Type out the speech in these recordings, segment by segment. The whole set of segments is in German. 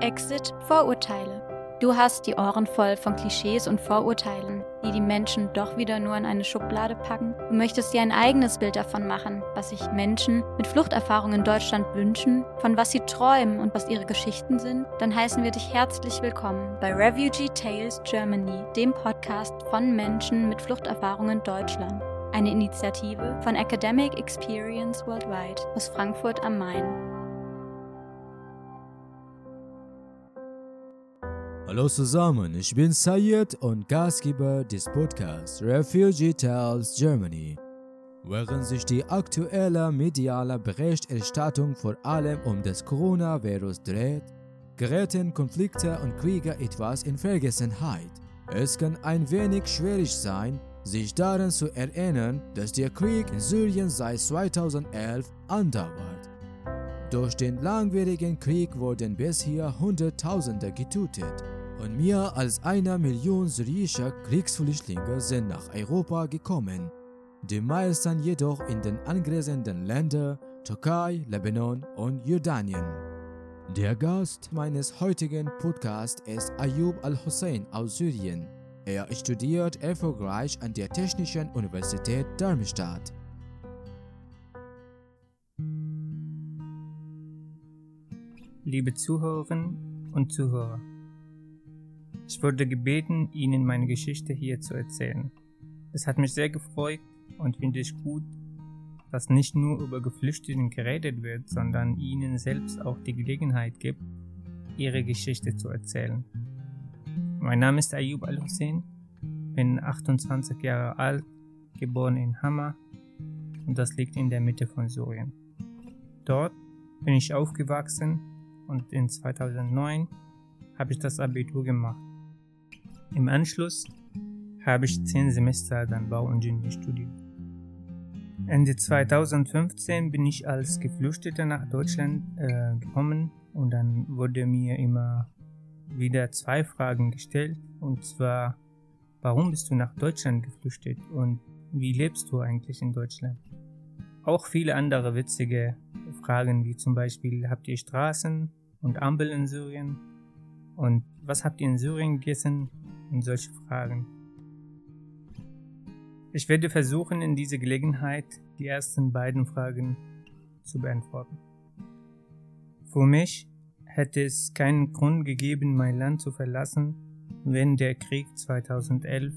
Exit Vorurteile. Du hast die Ohren voll von Klischees und Vorurteilen, die die Menschen doch wieder nur in eine Schublade packen. Du möchtest dir ein eigenes Bild davon machen, was sich Menschen mit Fluchterfahrung in Deutschland wünschen, von was sie träumen und was ihre Geschichten sind. Dann heißen wir dich herzlich willkommen bei Refugee Tales Germany, dem Podcast von Menschen mit Fluchterfahrung in Deutschland. Eine Initiative von Academic Experience Worldwide aus Frankfurt am Main. Hallo zusammen, ich bin Sayed und Gastgeber des Podcasts Refugee Tales Germany. Während sich die aktuelle mediale Berichterstattung vor allem um das Coronavirus dreht, geraten Konflikte und Kriege etwas in Vergessenheit. Es kann ein wenig schwierig sein, sich daran zu erinnern, dass der Krieg in Syrien seit 2011 andauert. Durch den langwierigen Krieg wurden bisher Hunderttausende getötet und mehr als eine Million syrischer Kriegsflüchtlinge sind nach Europa gekommen, die meisten jedoch in den angrenzenden Ländern Türkei, Lebanon und Jordanien. Der Gast meines heutigen Podcasts ist Ayub al-Hussein aus Syrien. Er studiert erfolgreich an der Technischen Universität Darmstadt. Liebe Zuhörerinnen und Zuhörer, ich wurde gebeten, Ihnen meine Geschichte hier zu erzählen. Es hat mich sehr gefreut und finde ich gut, dass nicht nur über Geflüchteten geredet wird, sondern Ihnen selbst auch die Gelegenheit gibt, Ihre Geschichte zu erzählen. Mein Name ist Ayub Al-Hussein, bin 28 Jahre alt, geboren in Hama und das liegt in der Mitte von Syrien. Dort bin ich aufgewachsen und in 2009 habe ich das Abitur gemacht. Im Anschluss habe ich zehn Semester dann Bauingenieur studiert. Ende 2015 bin ich als Geflüchteter nach Deutschland äh, gekommen und dann wurde mir immer wieder zwei Fragen gestellt und zwar, warum bist du nach Deutschland geflüchtet und wie lebst du eigentlich in Deutschland? Auch viele andere witzige Fragen wie zum Beispiel, habt ihr Straßen und Ampel in Syrien? Und was habt ihr in Syrien gegessen? Und solche Fragen. Ich werde versuchen, in dieser Gelegenheit die ersten beiden Fragen zu beantworten. Für mich hätte es keinen Grund gegeben, mein Land zu verlassen, wenn der Krieg 2011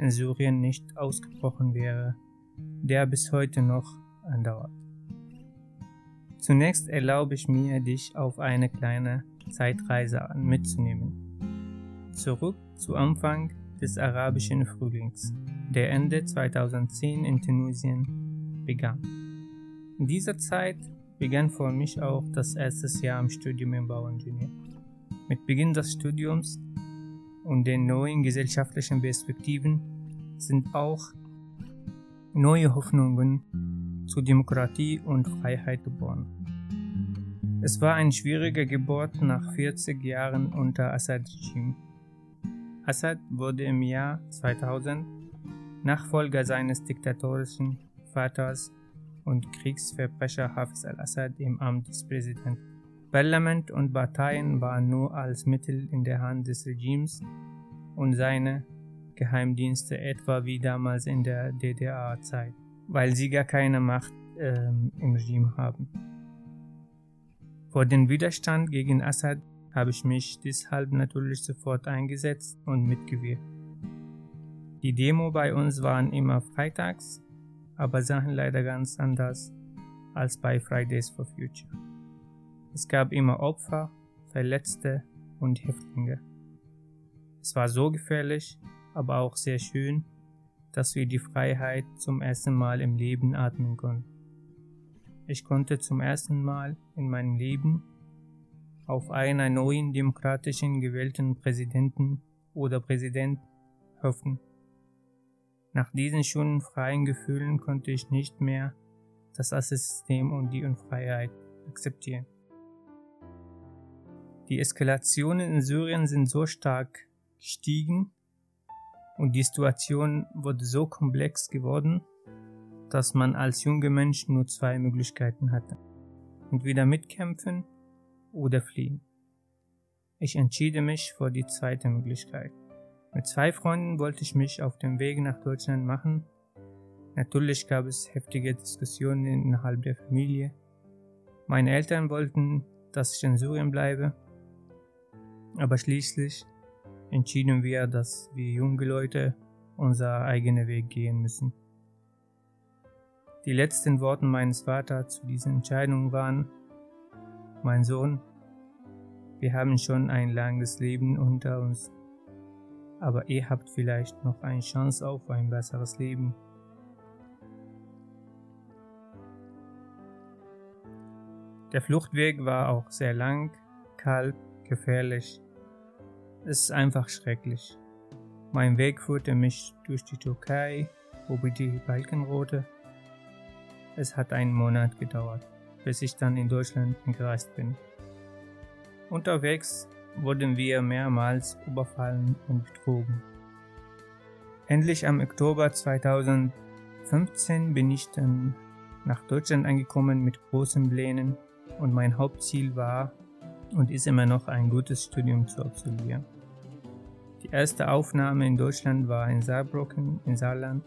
in Syrien nicht ausgebrochen wäre, der bis heute noch andauert. Zunächst erlaube ich mir, dich auf eine kleine Zeitreise mitzunehmen zurück zu Anfang des arabischen Frühlings, der Ende 2010 in Tunesien begann. In dieser Zeit begann für mich auch das erste Jahr im Studium im Bauingenieur. Mit Beginn des Studiums und den neuen gesellschaftlichen Perspektiven sind auch neue Hoffnungen zu Demokratie und Freiheit geboren. Es war ein schwieriger Geburt nach 40 Jahren unter Assad-Regime. Assad wurde im Jahr 2000 Nachfolger seines diktatorischen Vaters und Kriegsverbrecher Hafiz al-Assad im Amt des Präsidenten. Parlament und Parteien waren nur als Mittel in der Hand des Regimes und seine Geheimdienste etwa wie damals in der DDR-Zeit, weil sie gar keine Macht ähm, im Regime haben. Vor dem Widerstand gegen Assad habe ich mich deshalb natürlich sofort eingesetzt und mitgewirkt. Die Demo bei uns waren immer freitags, aber sahen leider ganz anders als bei Fridays for Future. Es gab immer Opfer, Verletzte und Häftlinge. Es war so gefährlich, aber auch sehr schön, dass wir die Freiheit zum ersten Mal im Leben atmen konnten. Ich konnte zum ersten Mal in meinem Leben auf einen neuen demokratischen gewählten Präsidenten oder Präsident hoffen. Nach diesen schönen freien Gefühlen konnte ich nicht mehr das System und die Unfreiheit akzeptieren. Die Eskalationen in Syrien sind so stark gestiegen und die Situation wurde so komplex geworden, dass man als junger Mensch nur zwei Möglichkeiten hatte. Entweder mitkämpfen oder fliehen. Ich entschied mich für die zweite Möglichkeit. Mit zwei Freunden wollte ich mich auf dem Weg nach Deutschland machen. Natürlich gab es heftige Diskussionen innerhalb der Familie. Meine Eltern wollten, dass ich in Syrien bleibe, aber schließlich entschieden wir, dass wir junge Leute unser eigenen Weg gehen müssen. Die letzten Worte meines Vaters zu dieser Entscheidung waren, mein Sohn, wir haben schon ein langes Leben unter uns, aber ihr habt vielleicht noch eine Chance auf ein besseres Leben. Der Fluchtweg war auch sehr lang, kalt, gefährlich. Es ist einfach schrecklich. Mein Weg führte mich durch die Türkei, über die Balkenroute. Es hat einen Monat gedauert, bis ich dann in Deutschland gereist bin. Unterwegs wurden wir mehrmals überfallen und betrogen. Endlich am Oktober 2015 bin ich dann nach Deutschland angekommen mit großen Plänen und mein Hauptziel war und ist immer noch ein gutes Studium zu absolvieren. Die erste Aufnahme in Deutschland war in Saarbrücken in Saarland.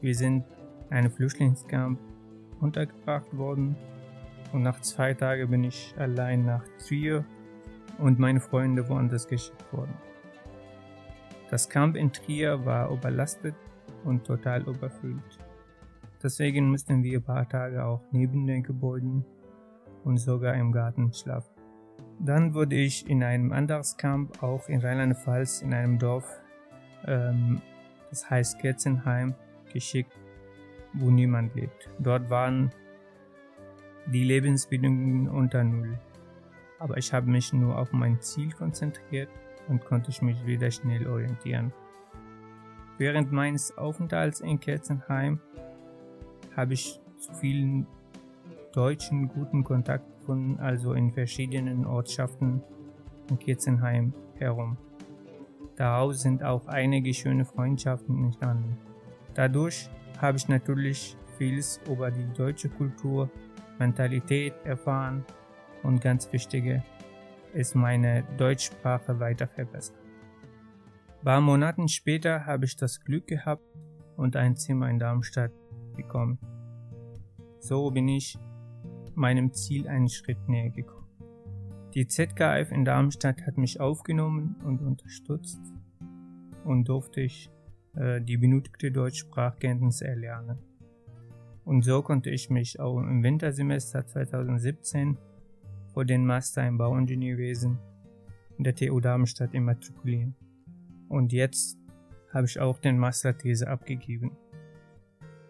Wir sind in einem Flüchtlingscamp untergebracht worden und nach zwei Tagen bin ich allein nach Trier und meine Freunde woanders geschickt worden. Das Camp in Trier war überlastet und total überfüllt. Deswegen mussten wir ein paar Tage auch neben den Gebäuden und sogar im Garten schlafen. Dann wurde ich in einem anderes Camp, auch in Rheinland-Pfalz, in einem Dorf, ähm, das heißt Kerzenheim, geschickt, wo niemand lebt. Dort waren die Lebensbedingungen unter Null. Aber ich habe mich nur auf mein Ziel konzentriert und konnte mich wieder schnell orientieren. Während meines Aufenthalts in Kerzenheim habe ich zu vielen Deutschen guten Kontakt gefunden, also in verschiedenen Ortschaften in Kerzenheim herum. Daraus sind auch einige schöne Freundschaften entstanden. Dadurch habe ich natürlich vieles über die deutsche Kultur Mentalität erfahren und ganz wichtige ist meine Deutschsprache weiter verbessert. Ein paar Monaten später habe ich das Glück gehabt und ein Zimmer in Darmstadt bekommen. So bin ich meinem Ziel einen Schritt näher gekommen. Die ZKF in Darmstadt hat mich aufgenommen und unterstützt und durfte ich die benötigte Deutschsprachkenntnisse erlernen. Und so konnte ich mich auch im Wintersemester 2017 vor den Master im Bauingenieurwesen in der TU Darmstadt immatrikulieren. Und jetzt habe ich auch den Masterthese abgegeben.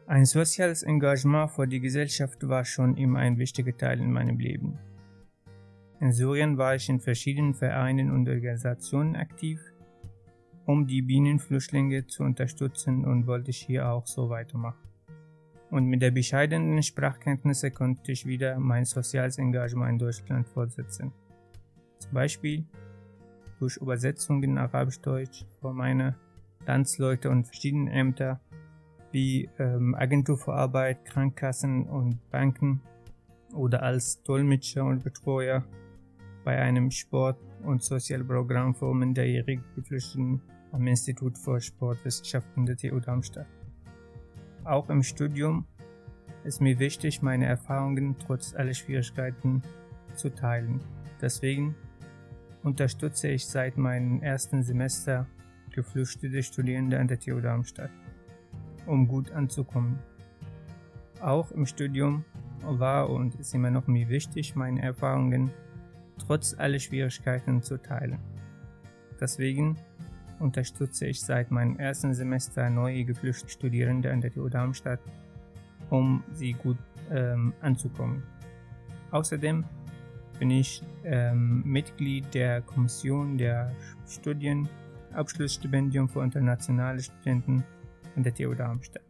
Ein soziales Engagement für die Gesellschaft war schon immer ein wichtiger Teil in meinem Leben. In Syrien war ich in verschiedenen Vereinen und Organisationen aktiv, um die Bienenflüchtlinge zu unterstützen und wollte ich hier auch so weitermachen und mit der bescheidenen Sprachkenntnisse konnte ich wieder mein soziales Engagement in Deutschland fortsetzen. Zum Beispiel durch Übersetzungen in Arabisch-Deutsch für meine Landsleute und verschiedene Ämter wie ähm, Agentur für Arbeit, Krankenkassen und Banken oder als Dolmetscher und Betreuer bei einem Sport- und Sozialprogramm für minderjährige Geflüchteten am Institut für Sportwissenschaften der TU Darmstadt. Auch im Studium ist mir wichtig, meine Erfahrungen trotz aller Schwierigkeiten zu teilen. Deswegen unterstütze ich seit meinem ersten Semester geflüchtete Studierende an der TU Darmstadt, um gut anzukommen. Auch im Studium war und ist immer noch mir wichtig, meine Erfahrungen trotz aller Schwierigkeiten zu teilen. Deswegen unterstütze ich seit meinem ersten Semester neue geflüchtete Studierende an der TU Darmstadt, um sie gut ähm, anzukommen. Außerdem bin ich ähm, Mitglied der Kommission der Studienabschlussstipendium für internationale Studenten an der TU Darmstadt.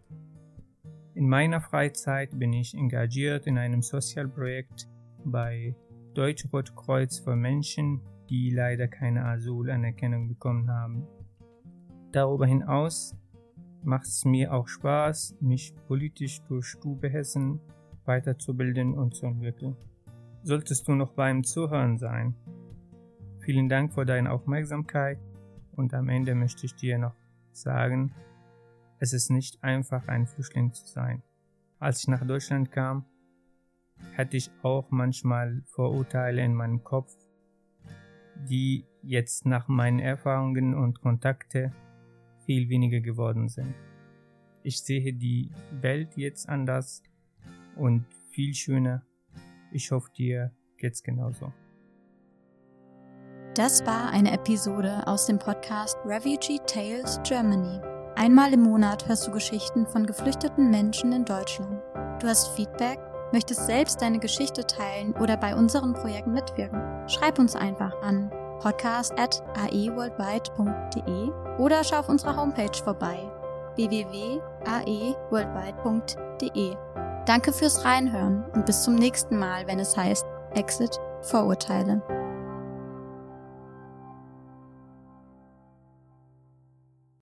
In meiner Freizeit bin ich engagiert in einem Sozialprojekt bei Deutsch Rotkreuz für Menschen, die leider keine Asylanerkennung bekommen haben. Darüber hinaus macht es mir auch Spaß, mich politisch durch Stube Hessen weiterzubilden und zu entwickeln. Solltest du noch beim Zuhören sein? Vielen Dank für deine Aufmerksamkeit und am Ende möchte ich dir noch sagen, es ist nicht einfach, ein Flüchtling zu sein. Als ich nach Deutschland kam, hatte ich auch manchmal Vorurteile in meinem Kopf, die jetzt nach meinen Erfahrungen und Kontakte viel weniger geworden sind. Ich sehe die Welt jetzt anders und viel schöner. Ich hoffe, dir geht's genauso. Das war eine Episode aus dem Podcast Refugee Tales Germany. Einmal im Monat hörst du Geschichten von geflüchteten Menschen in Deutschland. Du hast Feedback, möchtest selbst deine Geschichte teilen oder bei unseren Projekten mitwirken. Schreib uns einfach an podcast.aeworldwide.de oder schau auf unserer Homepage vorbei www.aeworldwide.de. Danke fürs Reinhören und bis zum nächsten Mal, wenn es heißt Exit Vorurteile.